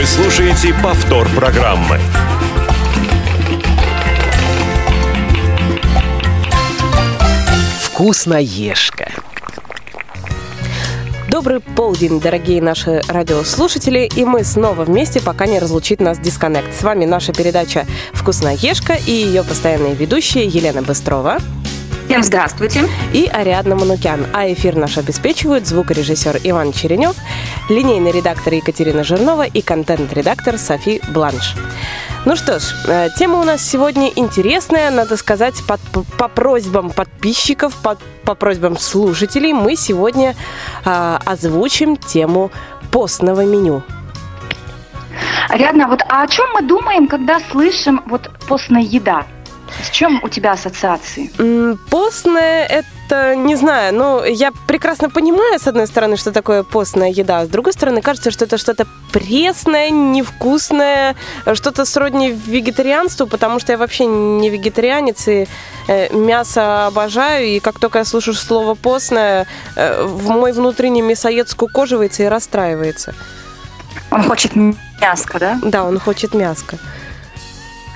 Вы слушаете повтор программы. Вкусноежка. Добрый полдень, дорогие наши радиослушатели, и мы снова вместе, пока не разлучит нас дисконнект. С вами наша передача «Вкусноежка» и ее постоянные ведущие Елена Быстрова. Всем здравствуйте. И Ариадна Манукян. А эфир наш обеспечивают звукорежиссер Иван Черенев, линейный редактор Екатерина Жирнова и контент-редактор Софи Бланш. Ну что ж, э, тема у нас сегодня интересная, надо сказать, под, по просьбам подписчиков, по, по просьбам слушателей мы сегодня э, озвучим тему постного меню. Ариадна, вот а о чем мы думаем, когда слышим вот постная еда? С чем у тебя ассоциации? Постная – это, не знаю, ну, я прекрасно понимаю, с одной стороны, что такое постная еда, а с другой стороны, кажется, что это что-то пресное, невкусное, что-то сродни вегетарианству, потому что я вообще не вегетарианец, и э, мясо обожаю, и как только я слышу слово «постное», э, в мой внутренний мясоед скукоживается и расстраивается. Он хочет мяско, да? Да, он хочет мяско.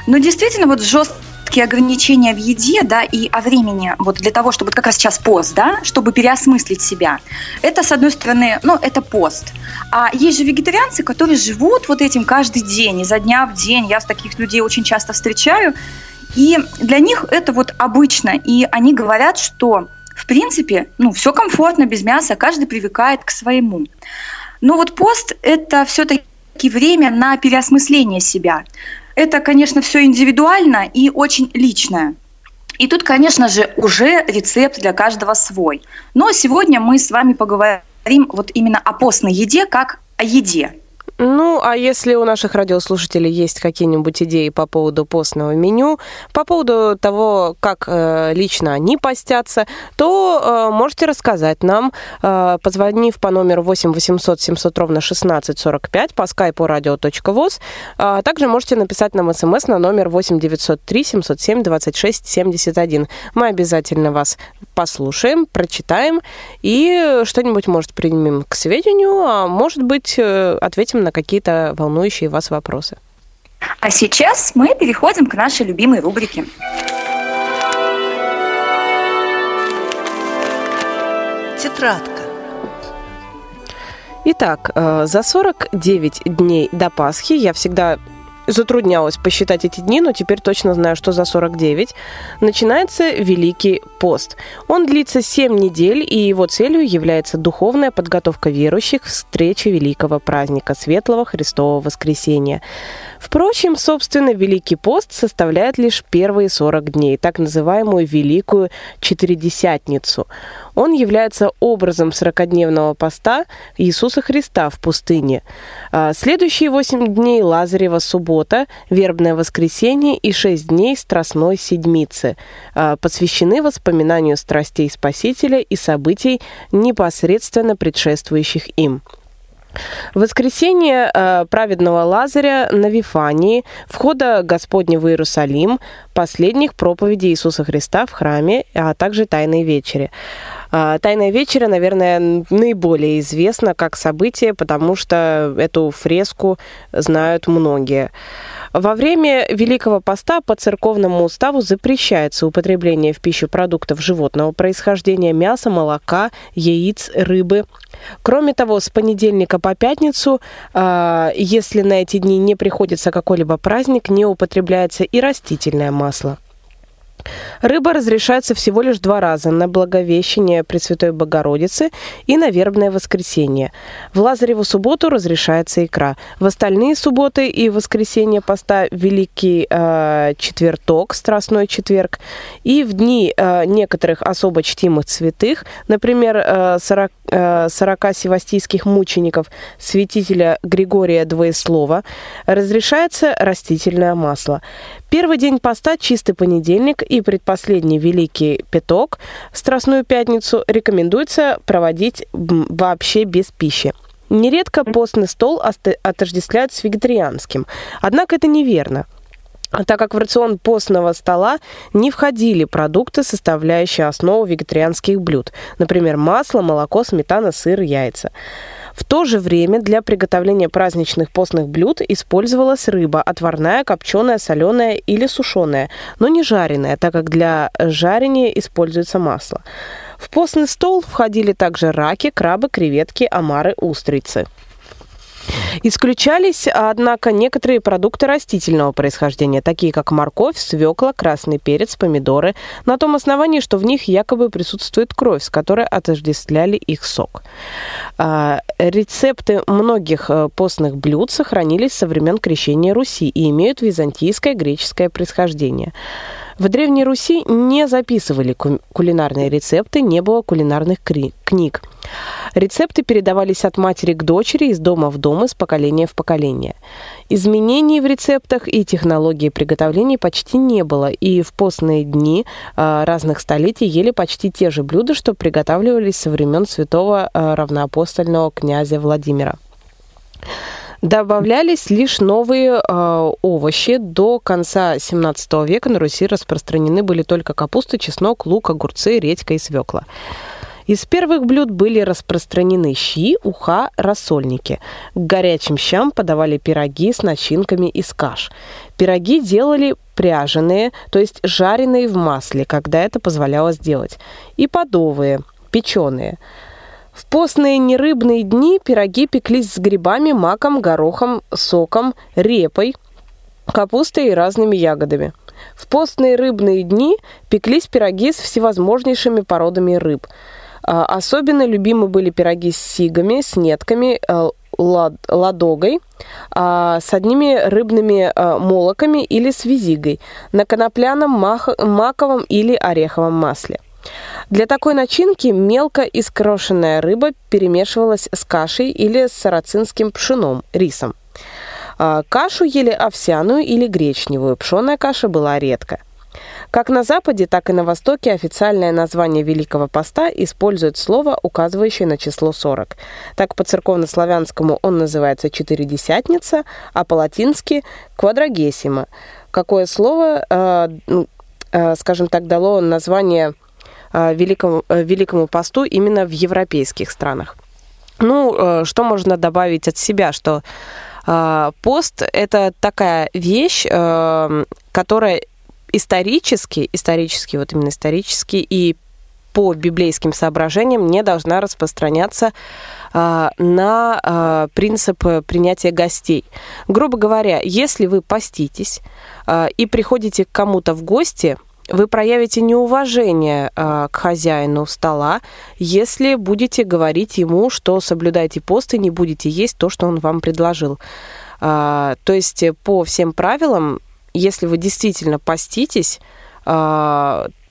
Ну, действительно, вот жестко жесткие ограничения в еде, да, и о времени, вот для того, чтобы как раз сейчас пост, да, чтобы переосмыслить себя. Это, с одной стороны, ну, это пост. А есть же вегетарианцы, которые живут вот этим каждый день, изо дня в день. Я с таких людей очень часто встречаю. И для них это вот обычно. И они говорят, что, в принципе, ну, все комфортно, без мяса, каждый привыкает к своему. Но вот пост – это все-таки время на переосмысление себя. Это, конечно, все индивидуально и очень личное. И тут, конечно же, уже рецепт для каждого свой. Но сегодня мы с вами поговорим вот именно о постной еде как о еде. Ну, а если у наших радиослушателей есть какие-нибудь идеи по поводу постного меню, по поводу того, как э, лично они постятся, то э, можете рассказать нам, э, позвонив по номеру 8 800 700 ровно 1645 по скайпу radio.voz. А также можете написать нам смс на номер 8 903 707 26 71. Мы обязательно вас послушаем, прочитаем и что-нибудь, может, примем к сведению, а может быть, э, ответим на какие-то волнующие вас вопросы. А сейчас мы переходим к нашей любимой рубрике. Тетрадка. Итак, э, за 49 дней до Пасхи я всегда затруднялась посчитать эти дни, но теперь точно знаю, что за 49, начинается Великий пост. Он длится 7 недель, и его целью является духовная подготовка верующих к встрече великого праздника Светлого Христового Воскресения. Впрочем, собственно, Великий пост составляет лишь первые 40 дней, так называемую Великую Четыредесятницу. Он является образом 40-дневного поста Иисуса Христа в пустыне. А, следующие 8 дней Лазарева суббота, Вербное воскресенье и 6 дней Страстной седмицы а, посвящены воспоминанию страстей Спасителя и событий, непосредственно предшествующих им. Воскресение э, праведного Лазаря на Вифании, входа Господня в Иерусалим, последних проповедей Иисуса Христа в храме, а также Тайной вечери. Э, Тайная вечеря, наверное, наиболее известна как событие, потому что эту фреску знают многие. Во время Великого Поста по церковному уставу запрещается употребление в пищу продуктов животного происхождения мяса, молока, яиц, рыбы. Кроме того, с понедельника по пятницу, а, если на эти дни не приходится какой-либо праздник, не употребляется и растительное масло. Рыба разрешается всего лишь два раза на Благовещение Пресвятой Богородицы и на Вербное воскресенье. В Лазареву субботу разрешается икра. В остальные субботы и воскресенье поста Великий э, Четверток, Страстной четверг, и в дни э, некоторых особо чтимых святых, например, э, 40, э, 40 севастийских мучеников святителя Григория Двоеслова, разрешается растительное масло. Первый день поста, чистый понедельник и предпоследний Великий Пяток, Страстную Пятницу, рекомендуется проводить вообще без пищи. Нередко постный стол отождествляют с вегетарианским, однако это неверно так как в рацион постного стола не входили продукты, составляющие основу вегетарианских блюд, например, масло, молоко, сметана, сыр, яйца. В то же время для приготовления праздничных постных блюд использовалась рыба, отварная, копченая, соленая или сушеная, но не жареная, так как для жарения используется масло. В постный стол входили также раки, крабы, креветки, омары, устрицы. Исключались, однако, некоторые продукты растительного происхождения, такие как морковь, свекла, красный перец, помидоры, на том основании, что в них якобы присутствует кровь, с которой отождествляли их сок. А, рецепты многих э, постных блюд сохранились со времен крещения Руси и имеют византийское греческое происхождение. В Древней Руси не записывали кулинарные рецепты, не было кулинарных книг. Рецепты передавались от матери к дочери из дома в дом, из поколения в поколение. Изменений в рецептах и технологии приготовления почти не было, и в постные дни а, разных столетий ели почти те же блюда, что приготавливались со времен святого а, равноапостольного князя Владимира. Добавлялись лишь новые э, овощи. До конца 17 века на Руси распространены были только капуста, чеснок, лук, огурцы, редька и свекла. Из первых блюд были распространены щи, уха, рассольники. К горячим щам подавали пироги с начинками из каш. Пироги делали пряженые, то есть жареные в масле, когда это позволяло сделать, и подовые, печеные. В постные нерыбные дни пироги пеклись с грибами, маком, горохом, соком, репой, капустой и разными ягодами. В постные рыбные дни пеклись пироги с всевозможнейшими породами рыб. А, особенно любимы были пироги с сигами, с нетками, э, ладогой, а, с одними рыбными э, молоками или с визигой, на конопляном, маковом или ореховом масле. Для такой начинки мелко искрошенная рыба перемешивалась с кашей или с сарацинским пшеном, рисом. А, кашу ели овсяную или гречневую, пшеная каша была редко. Как на Западе, так и на Востоке официальное название Великого Поста использует слово, указывающее на число 40. Так по церковнославянскому он называется «четыредесятница», а по-латински «квадрагесима». Какое слово, э, э, скажем так, дало название великому, э, великому посту именно в европейских странах. Ну, э, что можно добавить от себя, что пост – это такая вещь, которая исторически, исторически, вот именно исторически и по библейским соображениям не должна распространяться на принцип принятия гостей. Грубо говоря, если вы поститесь и приходите к кому-то в гости – вы проявите неуважение э, к хозяину стола, если будете говорить ему, что соблюдайте пост и не будете есть то, что он вам предложил. Э, то есть по всем правилам, если вы действительно поститесь, э,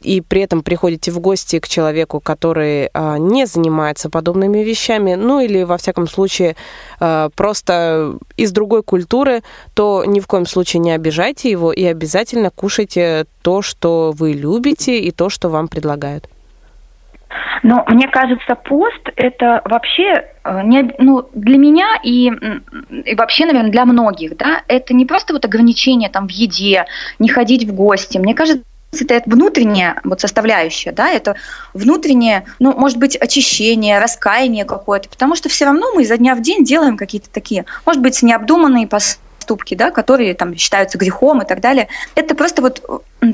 и при этом приходите в гости к человеку, который а, не занимается подобными вещами, ну или, во всяком случае, а, просто из другой культуры, то ни в коем случае не обижайте его и обязательно кушайте то, что вы любите и то, что вам предлагают. Но мне кажется, пост это вообще э, не, ну, для меня и, и вообще, наверное, для многих, да, это не просто вот ограничение там в еде, не ходить в гости. Мне кажется, это внутренняя вот составляющая, да, это внутреннее, ну, может быть, очищение, раскаяние какое-то, потому что все равно мы изо дня в день делаем какие-то такие, может быть, необдуманные поступки, да, которые там считаются грехом и так далее. Это просто вот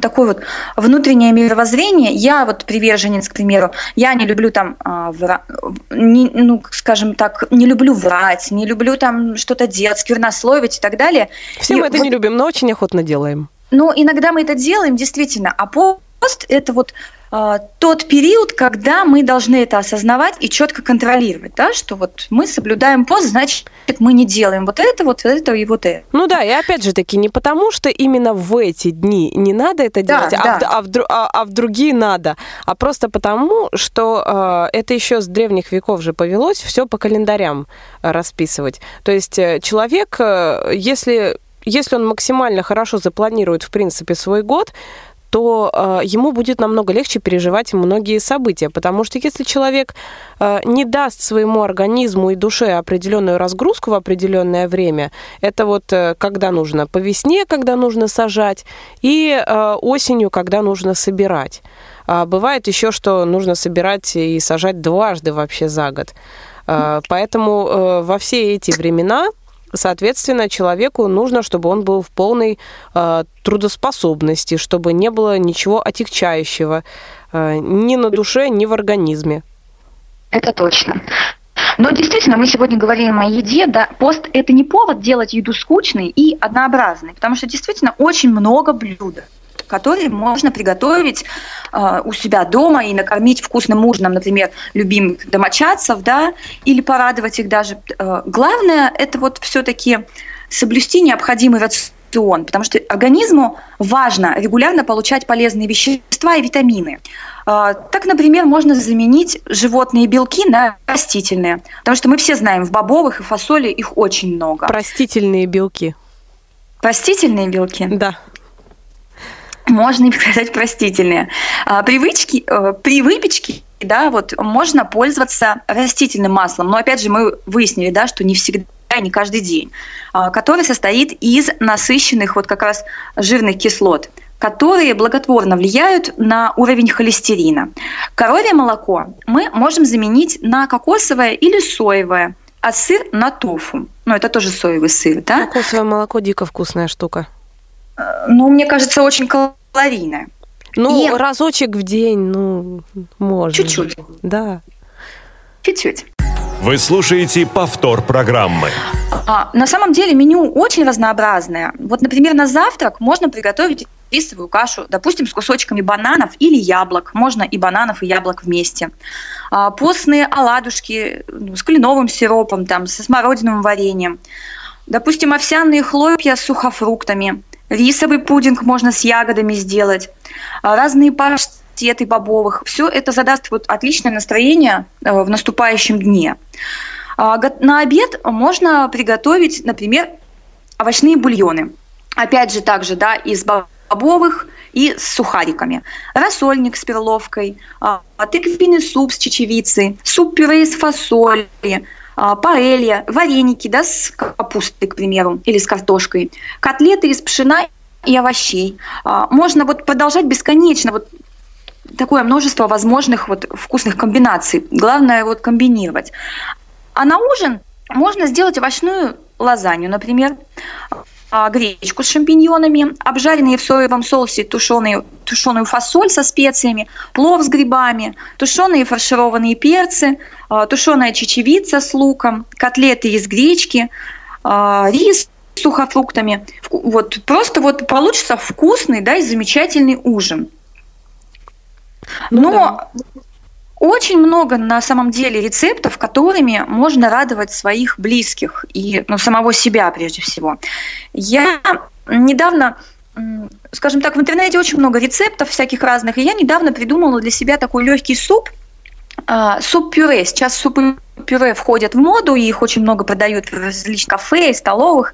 такое вот внутреннее мировоззрение. Я вот приверженец, к примеру, я не люблю там, а, вра... не, ну, скажем так, не люблю врать, не люблю там что-то делать, сквернословить и так далее. Все и мы это вот... не любим, но очень охотно делаем. Но иногда мы это делаем, действительно, а пост – это вот э, тот период, когда мы должны это осознавать и четко контролировать, да, что вот мы соблюдаем пост, значит, мы не делаем вот это, вот это и вот это. Ну да, и опять же таки, не потому, что именно в эти дни не надо это делать, да, а, да. В, а, в, а, а в другие надо, а просто потому, что э, это еще с древних веков же повелось все по календарям расписывать. То есть э, человек, э, если если он максимально хорошо запланирует, в принципе, свой год, то э, ему будет намного легче переживать многие события. Потому что если человек э, не даст своему организму и душе определенную разгрузку в определенное время, это вот э, когда нужно по весне, когда нужно сажать, и э, осенью, когда нужно собирать. А бывает еще, что нужно собирать и сажать дважды вообще за год. Поэтому во все эти времена Соответственно, человеку нужно, чтобы он был в полной э, трудоспособности, чтобы не было ничего отягчающего э, ни на душе, ни в организме. Это точно. Но действительно, мы сегодня говорим о еде, да, пост – это не повод делать еду скучной и однообразной, потому что действительно очень много блюд которые можно приготовить э, у себя дома и накормить вкусным ужином, например, любимых домочадцев, да, или порадовать их даже. Э, главное – это вот все-таки соблюсти необходимый рацион, потому что организму важно регулярно получать полезные вещества и витамины. Э, так, например, можно заменить животные белки на растительные, потому что мы все знаем, в бобовых и фасоли их очень много. Простительные белки. Простительные белки? Да можно им сказать простительные. А, привычки, э, при выпечке да, вот можно пользоваться растительным маслом, но опять же мы выяснили, да, что не всегда не каждый день, а, который состоит из насыщенных вот как раз жирных кислот, которые благотворно влияют на уровень холестерина. Коровье молоко мы можем заменить на кокосовое или соевое, а сыр на тофу. Ну, это тоже соевый сыр, да? Кокосовое молоко дико вкусная штука. Э, ну, мне кажется, очень калорийная. Ну, и... разочек в день, ну, можно. Чуть-чуть. Да. Чуть-чуть. Вы слушаете повтор программы. А, на самом деле меню очень разнообразное. Вот, например, на завтрак можно приготовить рисовую кашу, допустим, с кусочками бананов или яблок. Можно и бананов, и яблок вместе. А, постные оладушки ну, с кленовым сиропом, там, со смородиновым вареньем. Допустим, овсяные хлопья с сухофруктами. Рисовый пудинг можно с ягодами сделать, а, разные паштеты бобовых. Все это задаст вот отличное настроение э, в наступающем дне. А, на обед можно приготовить, например, овощные бульоны. Опять же, также да, из бобовых и с сухариками. Рассольник с перловкой, а, тыквенный суп с чечевицей, суп-пюре из фасоли, паэлья, вареники да, с капустой, к примеру, или с картошкой, котлеты из пшена и овощей. А, можно вот продолжать бесконечно, вот такое множество возможных вот вкусных комбинаций. Главное вот комбинировать. А на ужин можно сделать овощную лазанью, например, а, гречку с шампиньонами, обжаренные в соевом соусе тушеные, тушеную фасоль со специями, плов с грибами, тушеные фаршированные перцы, а, тушеная чечевица с луком, котлеты из гречки, а, рис с сухофруктами. Вот просто вот получится вкусный, да, и замечательный ужин. Ну Но да. Очень много на самом деле рецептов, которыми можно радовать своих близких и ну, самого себя прежде всего. Я недавно скажем так, в интернете очень много рецептов всяких разных, и я недавно придумала для себя такой легкий суп, а, суп-пюре. Сейчас супы-пюре входят в моду, и их очень много продают в различных кафе и столовых.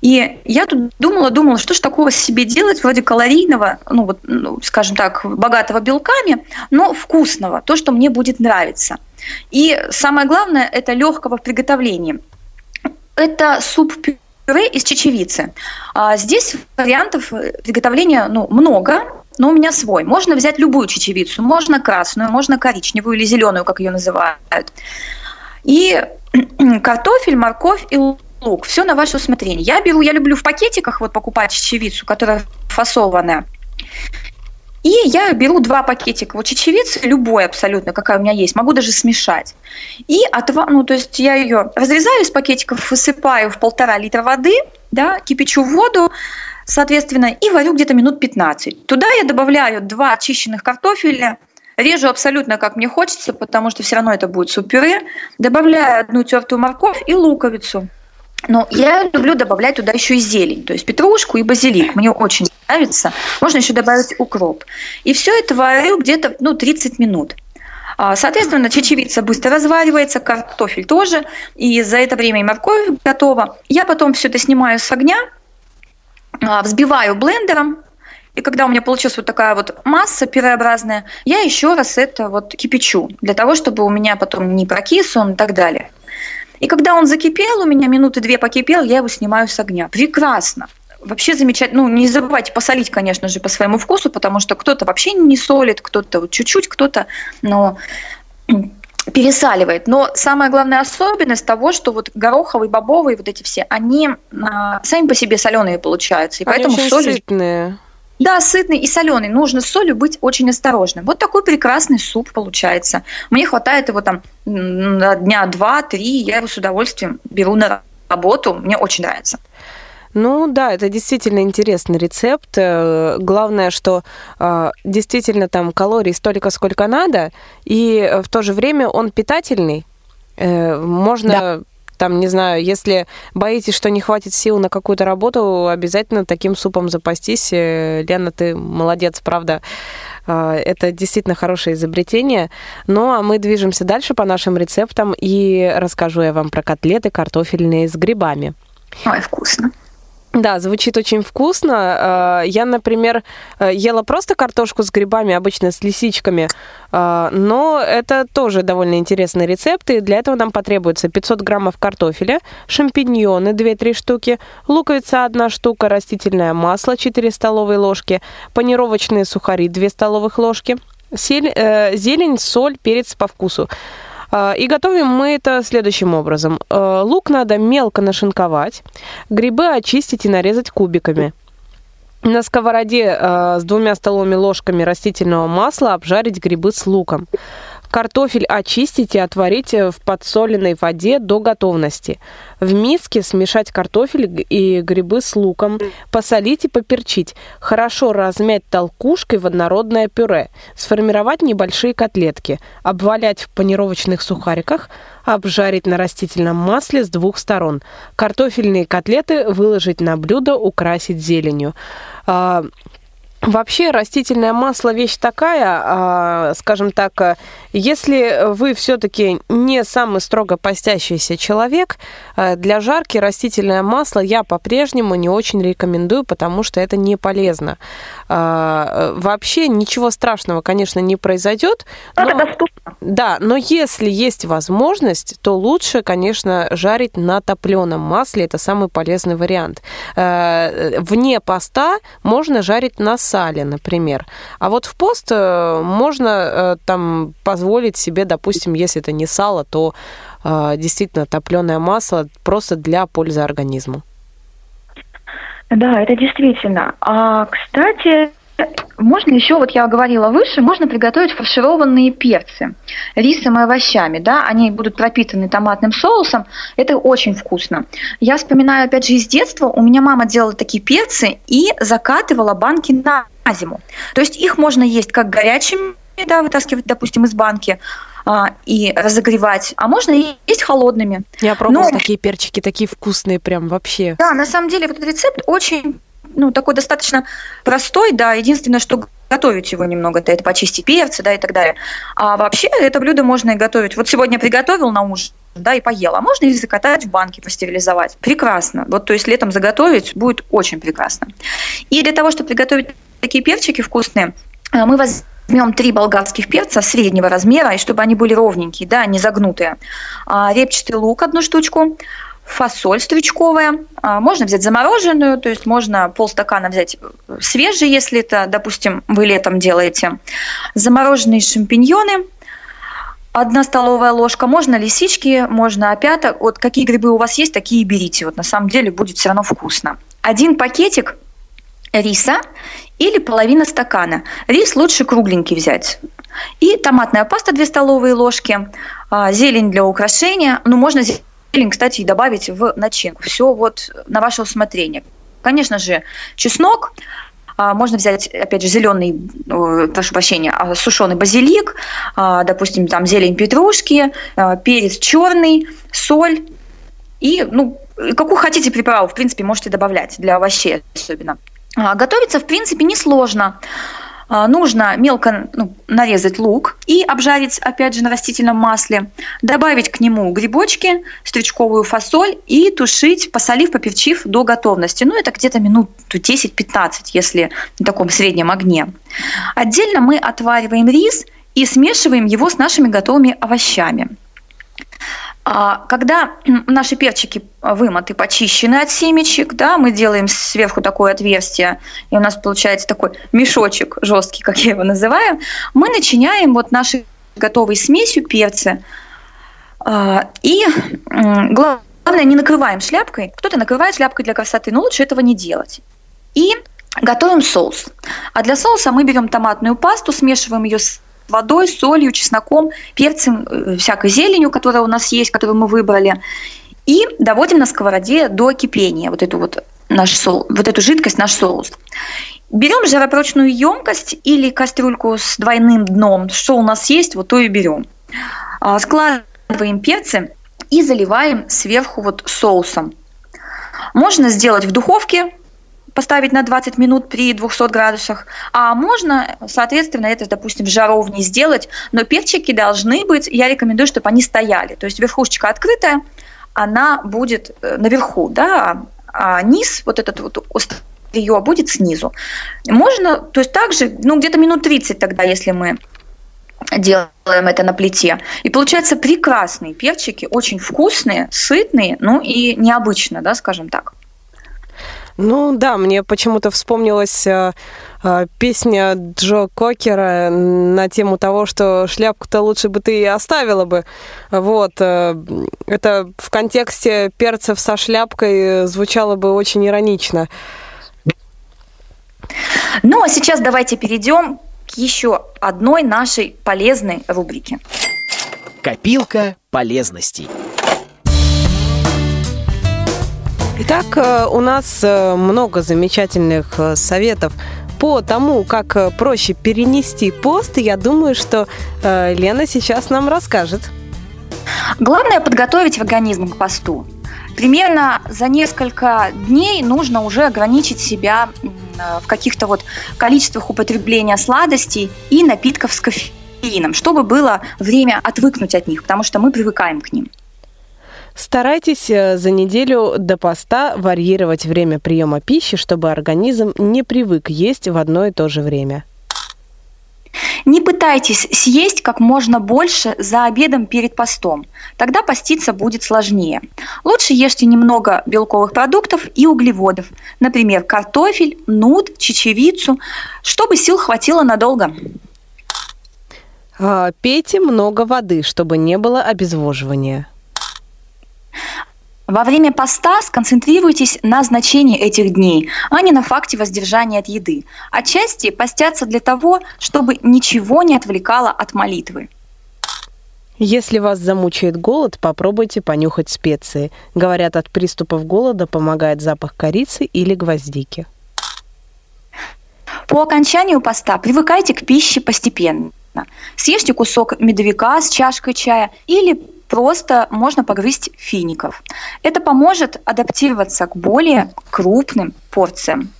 И я тут думала, думала, что же такого себе делать, вроде калорийного, ну вот, ну, скажем так, богатого белками, но вкусного, то, что мне будет нравиться. И самое главное, это легкого в приготовлении. Это суп-пюре из чечевицы. А здесь вариантов приготовления ну, много, но у меня свой. Можно взять любую чечевицу, можно красную, можно коричневую или зеленую, как ее называют. И картофель, морковь и лук. Все на ваше усмотрение. Я беру, я люблю в пакетиках вот покупать чечевицу, которая фасованная. И я беру два пакетика вот чечевицы, любой абсолютно, какая у меня есть, могу даже смешать. И от, ну, то есть я ее разрезаю из пакетиков, высыпаю в полтора литра воды, да, кипячу воду, соответственно, и варю где-то минут 15. Туда я добавляю два очищенных картофеля, режу абсолютно как мне хочется, потому что все равно это будет суп-пюре, добавляю одну тертую морковь и луковицу. Но я люблю добавлять туда еще и зелень, то есть петрушку и базилик. Мне очень нравится. Можно еще добавить укроп. И все это варю где-то ну, 30 минут. А, соответственно, чечевица быстро разваривается, картофель тоже, и за это время и морковь готова. Я потом все это снимаю с огня, а, взбиваю блендером, и когда у меня получилась вот такая вот масса пюреобразная, я еще раз это вот кипячу, для того, чтобы у меня потом не прокис он и так далее. И когда он закипел, у меня минуты две покипел, я его снимаю с огня. Прекрасно. Вообще замечательно. Ну, не забывайте посолить, конечно же, по своему вкусу, потому что кто-то вообще не солит, кто-то вот чуть-чуть, кто-то, но пересаливает. Но самая главная особенность того, что вот гороховый, бобовый, вот эти все, они а, сами по себе соленые получаются. И они поэтому соль... сытные. Да, сытный и соленый. Нужно с солью быть очень осторожным. Вот такой прекрасный суп получается. Мне хватает его там дня два-три. Я его с удовольствием беру на работу. Мне очень нравится. Ну да, это действительно интересный рецепт. Э, главное, что э, действительно там калорий столько, сколько надо, и в то же время он питательный. Э, можно да там, не знаю, если боитесь, что не хватит сил на какую-то работу, обязательно таким супом запастись. Лена, ты молодец, правда. Это действительно хорошее изобретение. Ну, а мы движемся дальше по нашим рецептам, и расскажу я вам про котлеты картофельные с грибами. Ой, вкусно. Да, звучит очень вкусно. Э, я, например, э, ела просто картошку с грибами, обычно с лисичками, э, но это тоже довольно интересный рецепт, и для этого нам потребуется 500 граммов картофеля, шампиньоны 2-3 штуки, луковица 1 штука, растительное масло 4 столовые ложки, панировочные сухари 2 столовых ложки, зелень, соль, перец по вкусу. А, и готовим мы это следующим образом. А, лук надо мелко нашинковать, грибы очистить и нарезать кубиками. На сковороде э, с двумя столовыми ложками растительного масла обжарить грибы с луком. Картофель очистить и отварить в подсоленной воде до готовности. В миске смешать картофель и грибы с луком, посолить и поперчить. Хорошо размять толкушкой в однородное пюре. Сформировать небольшие котлетки. Обвалять в панировочных сухариках. Обжарить на растительном масле с двух сторон. Картофельные котлеты выложить на блюдо, украсить зеленью. Вообще растительное масло вещь такая, а, скажем так, если вы все-таки не самый строго постящийся человек, а, для жарки растительное масло я по-прежнему не очень рекомендую, потому что это не полезно. А, вообще ничего страшного, конечно, не произойдет. Но, это доступно. Да, но если есть возможность, то лучше, конечно, жарить на топленом масле. Это самый полезный вариант. Вне поста можно жарить на сале, например. А вот в пост э, можно э, там позволить себе, допустим, если это не сало, то э, действительно топленое масло просто для пользы организму. Да, это действительно. А, кстати, можно еще, вот я говорила выше, можно приготовить фаршированные перцы рисом и овощами, да, они будут пропитаны томатным соусом, это очень вкусно. Я вспоминаю, опять же, из детства, у меня мама делала такие перцы и закатывала банки на зиму. То есть их можно есть как горячими, да, вытаскивать, допустим, из банки, а, и разогревать, а можно и есть холодными. Я пробовала Но... такие перчики, такие вкусные прям вообще. Да, на самом деле вот этот рецепт очень ну, такой достаточно простой, да, единственное, что готовить его немного, это, это почистить перцы, да, и так далее. А вообще это блюдо можно и готовить. Вот сегодня приготовил на ужин, да, и поела. А можно и закатать в банке, пастерилизовать. Прекрасно. Вот, то есть летом заготовить будет очень прекрасно. И для того, чтобы приготовить такие перчики вкусные, э, мы возьмем три болгарских перца среднего размера, и чтобы они были ровненькие, да, не загнутые. А, репчатый лук одну штучку, фасоль стручковая. А, можно взять замороженную, то есть можно полстакана взять свежий, если это, допустим, вы летом делаете. Замороженные шампиньоны, одна столовая ложка. Можно лисички, можно опята. Вот какие грибы у вас есть, такие берите. Вот на самом деле будет все равно вкусно. Один пакетик риса или половина стакана. Рис лучше кругленький взять. И томатная паста 2 столовые ложки, а, зелень для украшения. Ну, можно зелень, кстати, и добавить в начинку. Все вот на ваше усмотрение. Конечно же, чеснок, а, можно взять, опять же, зеленый, прошу прощения, а, сушеный базилик, допустим, там зелень петрушки, перец черный, соль и, ну, какую хотите приправу, в принципе, можете добавлять для овощей особенно. А, готовится, в принципе, несложно. А, нужно мелко ну, нарезать лук и обжарить, опять же, на растительном масле. Добавить к нему грибочки, стручковую фасоль и тушить, посолив, поперчив до готовности. Ну, это где-то минут 10-15, если на таком среднем огне. Отдельно мы отвариваем рис и смешиваем его с нашими готовыми овощами. А, когда наши перчики вымыты, почищены от семечек, да, мы делаем сверху такое отверстие, и у нас получается такой мешочек жесткий, как я его называю, мы начиняем вот нашей готовой смесью перцы, А, и главное, не накрываем шляпкой. Кто-то накрывает шляпкой для красоты, но лучше этого не делать. И готовим соус. А для соуса мы берем томатную пасту, смешиваем ее с водой, солью, чесноком, перцем, э, всякой зеленью, которая у нас есть, которую мы выбрали. И доводим на сковороде до кипения вот эту вот наш соус, вот эту жидкость, наш соус. Берем жаропрочную емкость или кастрюльку с двойным дном, что у нас есть, вот то и берем. А, складываем перцы и заливаем сверху вот соусом. Можно сделать в духовке, поставить на 20 минут при 200 градусах, а можно, соответственно, это, допустим, в жаровне сделать, но перчики должны быть, я рекомендую, чтобы они стояли, то есть верхушечка открытая, она будет э, наверху, да, а низ, вот этот вот острие будет снизу. Можно, то есть также, ну, где-то минут 30 тогда, если мы делаем это на плите. И получается прекрасные перчики, очень вкусные, сытные, ну и необычно, да, скажем так. Ну да, мне почему-то вспомнилась э, э, песня Джо Кокера на тему того, что шляпку-то лучше бы ты оставила бы. Вот. Э, это в контексте перцев со шляпкой звучало бы очень иронично. Ну а сейчас давайте перейдем к еще одной нашей полезной рубрике. Копилка полезностей. Итак, э, у нас э, много замечательных э, советов по тому, как проще перенести пост. Я думаю, что Лена сейчас нам расскажет. Главное подготовить организм к посту. Примерно за несколько дней нужно уже ограничить себя в каких-то вот количествах употребления сладостей и напитков с кофеином, чтобы было время отвыкнуть от них, потому что мы привыкаем к ним. Старайтесь э, за неделю до поста варьировать время приема пищи, чтобы организм не привык есть в одно и то же время. Не пытайтесь съесть как можно больше за обедом перед постом. Тогда поститься будет сложнее. Лучше ешьте немного белковых продуктов и углеводов. Например, картофель, нут, чечевицу, чтобы сил хватило надолго. А, пейте много воды, чтобы не было обезвоживания. Во время поста сконцентрируйтесь на значении этих дней, а не на факте воздержания от еды. Отчасти постятся для того, чтобы ничего не отвлекало от молитвы. Если вас замучает голод, попробуйте понюхать специи. Говорят, от приступов голода помогает запах корицы или гвоздики. По окончанию поста привыкайте к пище постепенно. Съешьте кусок медовика с чашкой чая или просто можно погрызть фиников. Это поможет адаптироваться к более крупным порциям.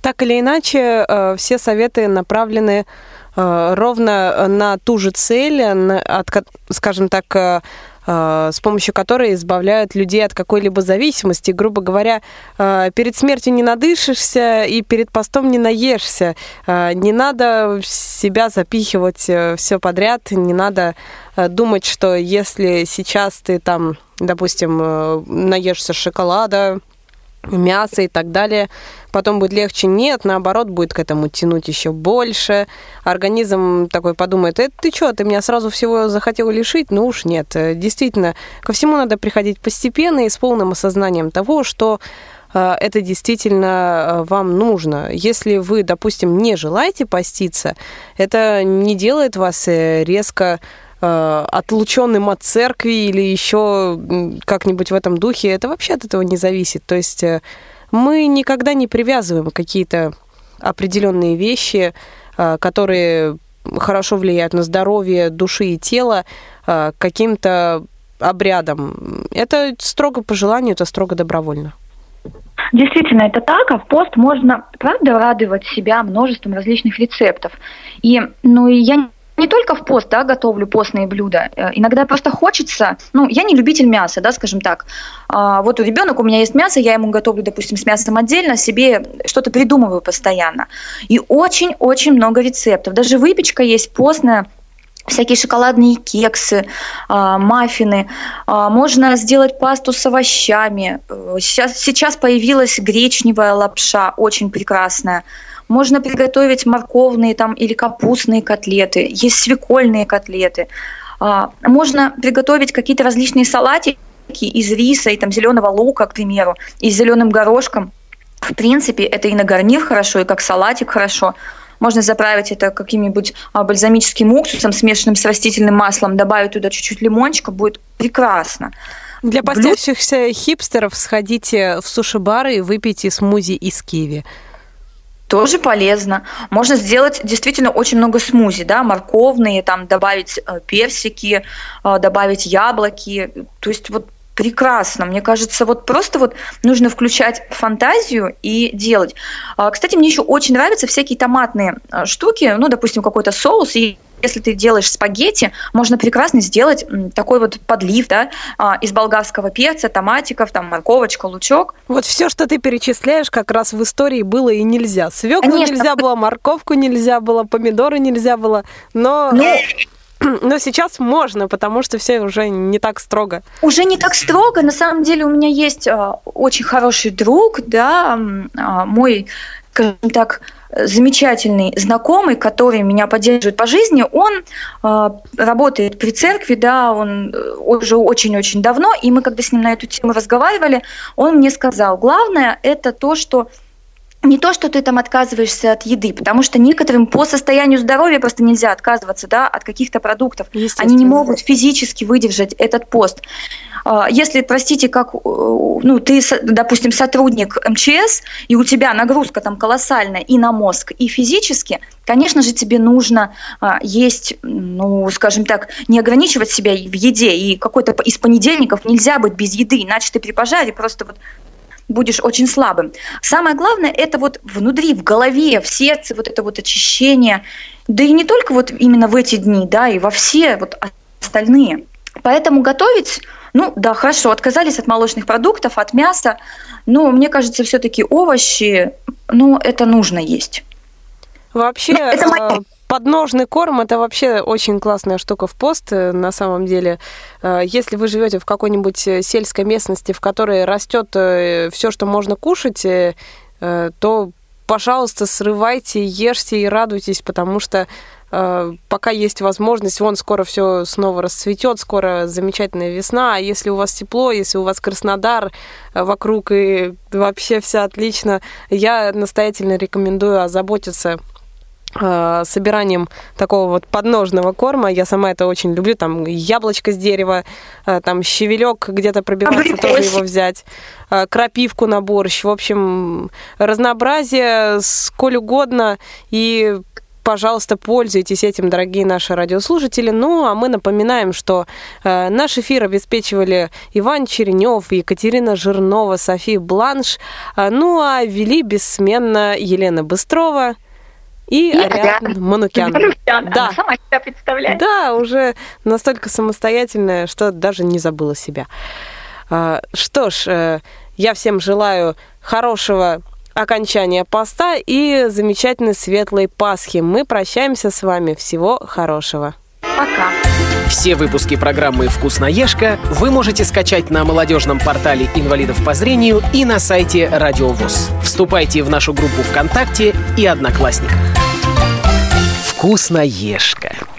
Так или иначе, э, все советы направлены э, ровно на ту же цель, скажем так, Э, с помощью которой избавляют людей от какой-либо зависимости. Грубо говоря, э, перед смертью не надышишься и перед постом не наешься. Э, не надо себя запихивать все подряд, не надо думать, что если сейчас ты там, допустим, наешься шоколада, мяса и так далее, потом будет легче. Нет, наоборот, будет к этому тянуть еще больше. Организм такой подумает, это ты что, ты меня сразу всего захотел лишить? Ну уж нет. Действительно, ко всему надо приходить постепенно и с полным осознанием того, что э, это действительно э, вам нужно. Если вы, допустим, не желаете поститься, это не делает вас э, резко отлученным от церкви или еще как-нибудь в этом духе, это вообще от этого не зависит. То есть мы никогда не привязываем какие-то определенные вещи, а, которые хорошо влияют на здоровье души и тела каким-то обрядом. Это строго по желанию, это строго добровольно. Действительно, это так, а в пост можно, правда, радовать себя множеством различных рецептов. И, ну, и я не только в пост, да, готовлю постные блюда. Э, иногда просто хочется, ну, я не любитель мяса, да, скажем так. А, вот у ребенок у меня есть мясо, я ему готовлю, допустим, с мясом отдельно, себе что-то придумываю постоянно. И очень-очень много рецептов. Даже выпечка есть постная, всякие шоколадные кексы, а, маффины. А, можно сделать пасту с овощами. Э, сейчас, сейчас появилась гречневая лапша, очень прекрасная. Можно приготовить морковные там или капустные котлеты, есть свекольные котлеты. А, можно приготовить какие-то различные салатики из риса и там зеленого лука, к примеру, и с зеленым горошком. В принципе, это и на гарнир хорошо, и как салатик хорошо. Можно заправить это каким-нибудь а, бальзамическим уксусом, смешанным с растительным маслом, добавить туда чуть-чуть лимончика, будет прекрасно. Для постящихся хипстеров сходите в суши-бары и выпейте смузи из киви тоже полезно. Можно сделать действительно очень много смузи, да, морковные, там добавить э, персики, э, добавить яблоки. То есть вот прекрасно. Мне кажется, вот просто вот нужно включать фантазию и делать. А, кстати, мне еще очень нравятся всякие томатные э, штуки, ну, допустим, какой-то соус, и если ты делаешь спагетти, можно прекрасно сделать такой вот подлив, да, а, из болгарского перца, томатиков, там морковочка, лучок. Вот все, что ты перечисляешь, как раз в истории было и нельзя. Свеклу Конечно. нельзя было, морковку нельзя было, помидоры нельзя было, но... Ну, но сейчас можно, потому что все уже не так строго. Уже не так строго. На самом деле у меня есть а, очень хороший друг, да, а, мой, скажем так, замечательный знакомый, который меня поддерживает по жизни, он э, работает при церкви, да, он э, уже очень-очень давно, и мы когда с ним на эту тему разговаривали, он мне сказал, главное это то, что не то, что ты там отказываешься от еды, потому что некоторым по состоянию здоровья просто нельзя отказываться да, от каких-то продуктов. Они не могут физически выдержать этот пост. А, если, простите, как э, ну, ты, допустим, сотрудник МЧС, и у тебя нагрузка там колоссальная и на мозг, и физически, конечно же, тебе нужно а, есть, ну, скажем так, не ограничивать себя в еде, и какой-то из понедельников нельзя быть без еды, иначе ты при пожаре просто вот будешь очень слабым. Самое главное – это вот внутри, в голове, в сердце вот это вот очищение. Да и не только вот именно в эти дни, да, и во все вот остальные. Поэтому готовить, ну да, хорошо, отказались от молочных продуктов, от мяса, но мне кажется, все-таки овощи, ну, это нужно есть. Вообще, ну, это моя подножный корм это вообще очень классная штука в пост, э, на самом деле. Э, если вы живете в какой-нибудь э, сельской местности, в которой растет все, что можно кушать, то, пожалуйста, срывайте, ешьте и радуйтесь, потому что пока есть возможность, вон скоро все снова расцветет, скоро замечательная весна, а если у вас тепло, если у вас Краснодар вокруг и вообще все отлично, я настоятельно рекомендую озаботиться собиранием такого вот подножного корма. Я сама это очень люблю. Там яблочко с дерева, э, там щавелек где-то пробивается, тоже его взять. Э, крапивку на борщ. В общем, разнообразие сколь угодно. И пожалуйста, пользуйтесь этим, дорогие наши радиослушатели. Ну, а мы напоминаем, что э, наш эфир обеспечивали Иван Черенев, Екатерина Жирнова, София Бланш. Э, ну, а вели бессменно Елена Быстрова и, и Манукян. Манукян. Да. Она сама себя представляет. Да, уже настолько самостоятельная, что даже не забыла себя. А, что ж, э, я всем желаю хорошего окончания поста и замечательной светлой Пасхи. Мы прощаемся с вами. Всего хорошего. Пока. Все выпуски программы «Вкусноежка» вы можете скачать на молодежном портале инвалидов по зрению и на сайте Радио ВОЗ. Вступайте в нашу группу ВКонтакте и Одноклассниках. «Вкусноежка».